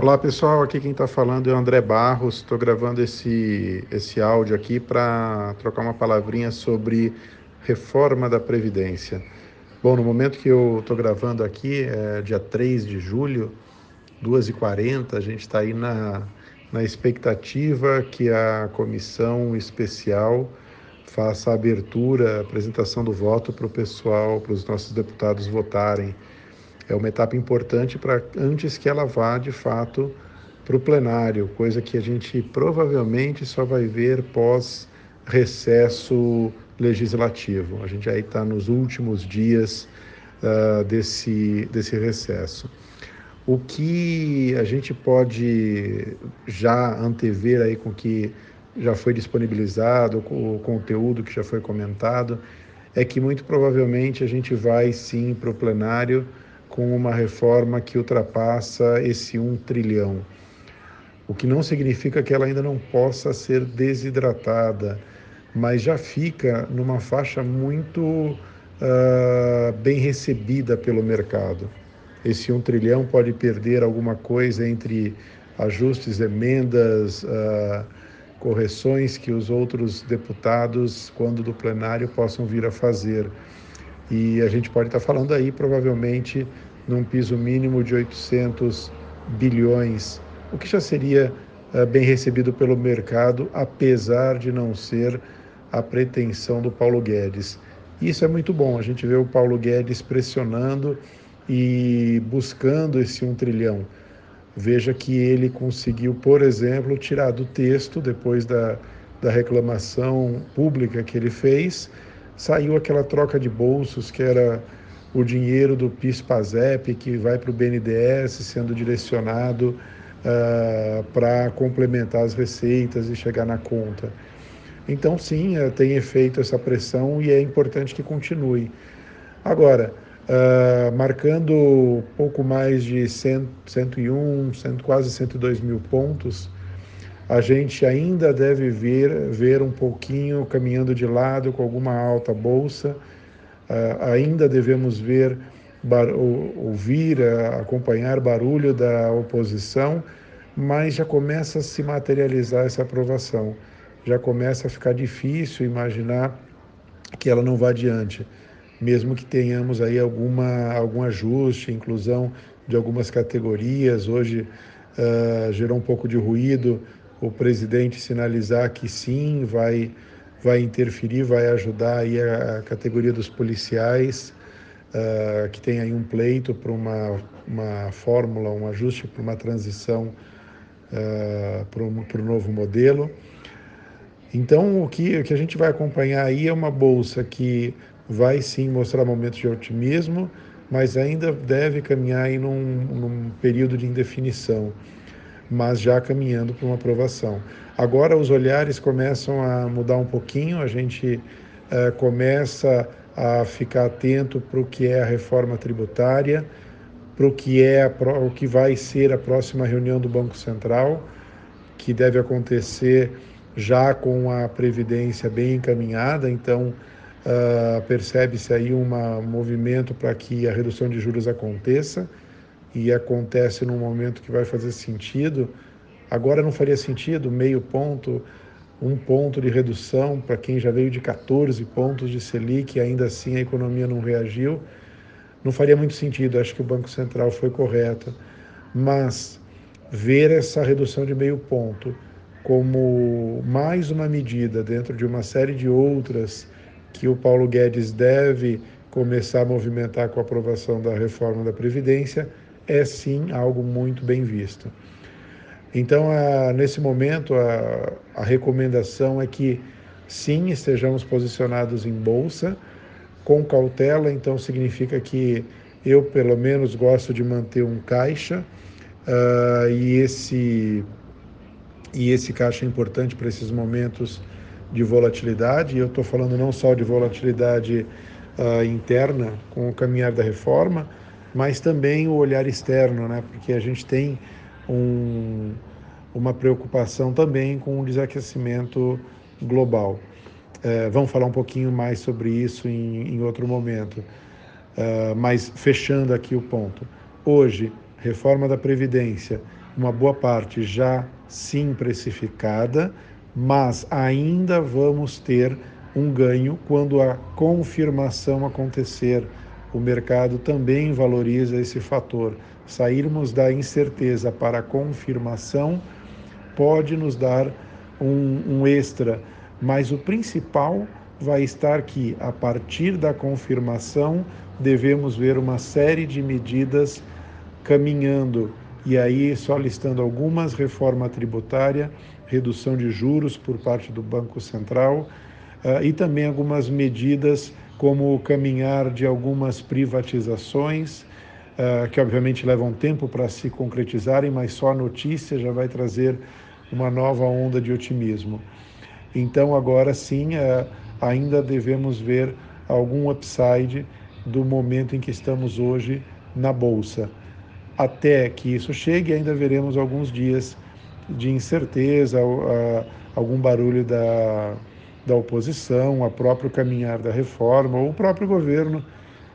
Olá pessoal, aqui quem está falando é o André Barros. Estou gravando esse, esse áudio aqui para trocar uma palavrinha sobre reforma da Previdência. Bom, no momento que eu estou gravando aqui, é dia 3 de julho, 2h40, a gente está aí na, na expectativa que a comissão especial faça a abertura, a apresentação do voto para o pessoal, para os nossos deputados votarem é uma etapa importante para antes que ela vá de fato para o plenário, coisa que a gente provavelmente só vai ver pós recesso legislativo. A gente aí está nos últimos dias uh, desse, desse recesso. O que a gente pode já antever aí com que já foi disponibilizado, o conteúdo que já foi comentado, é que muito provavelmente a gente vai sim para o plenário com uma reforma que ultrapassa esse um trilhão. O que não significa que ela ainda não possa ser desidratada, mas já fica numa faixa muito uh, bem recebida pelo mercado. Esse um trilhão pode perder alguma coisa entre ajustes, emendas, uh, correções que os outros deputados, quando do plenário, possam vir a fazer. E a gente pode estar falando aí, provavelmente, num piso mínimo de 800 bilhões, o que já seria uh, bem recebido pelo mercado, apesar de não ser a pretensão do Paulo Guedes. Isso é muito bom, a gente vê o Paulo Guedes pressionando e buscando esse um trilhão. Veja que ele conseguiu, por exemplo, tirar do texto, depois da, da reclamação pública que ele fez, saiu aquela troca de bolsos que era o dinheiro do PIS-PASEP que vai para o BNDES sendo direcionado uh, para complementar as receitas e chegar na conta. Então, sim, uh, tem efeito essa pressão e é importante que continue. Agora, uh, marcando pouco mais de 100, 101, 100, quase 102 mil pontos, a gente ainda deve ver, ver um pouquinho caminhando de lado com alguma alta bolsa. Ainda devemos ver, bar, ouvir, acompanhar barulho da oposição, mas já começa a se materializar essa aprovação. Já começa a ficar difícil imaginar que ela não vá adiante, mesmo que tenhamos aí alguma, algum ajuste, inclusão de algumas categorias. Hoje uh, gerou um pouco de ruído o presidente sinalizar que sim, vai, vai interferir, vai ajudar aí a, categoria dos policiais, uh, que tem aí um pleito para uma, uma fórmula, um ajuste para uma transição uh, para o novo modelo. Então, o que, o que a gente vai acompanhar aí é uma bolsa que vai sim mostrar momentos de otimismo, mas ainda deve caminhar aí num, num período de indefinição mas já caminhando para uma aprovação. Agora os olhares começam a mudar um pouquinho, a gente uh, começa a ficar atento para o que é a reforma tributária, para o que é a, o que vai ser a próxima reunião do Banco Central, que deve acontecer já com a previdência bem encaminhada, então uh, percebe-se aí um movimento para que a redução de juros aconteça e acontece num momento que vai fazer sentido, agora não faria sentido meio ponto, um ponto de redução para quem já veio de 14 pontos de Selic e ainda assim a economia não reagiu, não faria muito sentido. Acho que o Banco Central foi correto, mas ver essa redução de meio ponto como mais uma medida dentro de uma série de outras que o Paulo Guedes deve começar a movimentar com a aprovação da reforma da Previdência, é sim algo muito bem visto. Então, a, nesse momento, a, a recomendação é que sim estejamos posicionados em bolsa, com cautela, então significa que eu, pelo menos, gosto de manter um caixa uh, e, esse, e esse caixa é importante para esses momentos de volatilidade. E eu estou falando não só de volatilidade uh, interna com o caminhar da reforma, mas também o olhar externo, né? porque a gente tem um, uma preocupação também com o desaquecimento global. É, vamos falar um pouquinho mais sobre isso em, em outro momento. É, mas fechando aqui o ponto. Hoje, reforma da Previdência, uma boa parte já sim precificada, mas ainda vamos ter um ganho quando a confirmação acontecer. O mercado também valoriza esse fator. Sairmos da incerteza para a confirmação pode nos dar um, um extra, mas o principal vai estar que, a partir da confirmação, devemos ver uma série de medidas caminhando, e aí só listando algumas: reforma tributária, redução de juros por parte do Banco Central uh, e também algumas medidas como o caminhar de algumas privatizações, uh, que obviamente levam tempo para se concretizarem, mas só a notícia já vai trazer uma nova onda de otimismo. Então, agora sim, uh, ainda devemos ver algum upside do momento em que estamos hoje na Bolsa. Até que isso chegue, ainda veremos alguns dias de incerteza, algum barulho da, da oposição, a próprio caminhar da reforma, ou o próprio governo,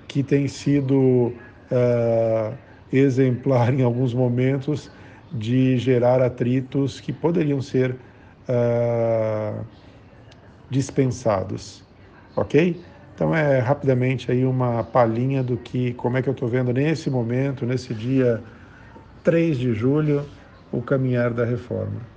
que tem sido uh, exemplar em alguns momentos de gerar atritos que poderiam ser uh, dispensados, ok? Então é rapidamente aí uma palhinha do que, como é que eu estou vendo nesse momento, nesse dia 3 de julho, o caminhar da reforma.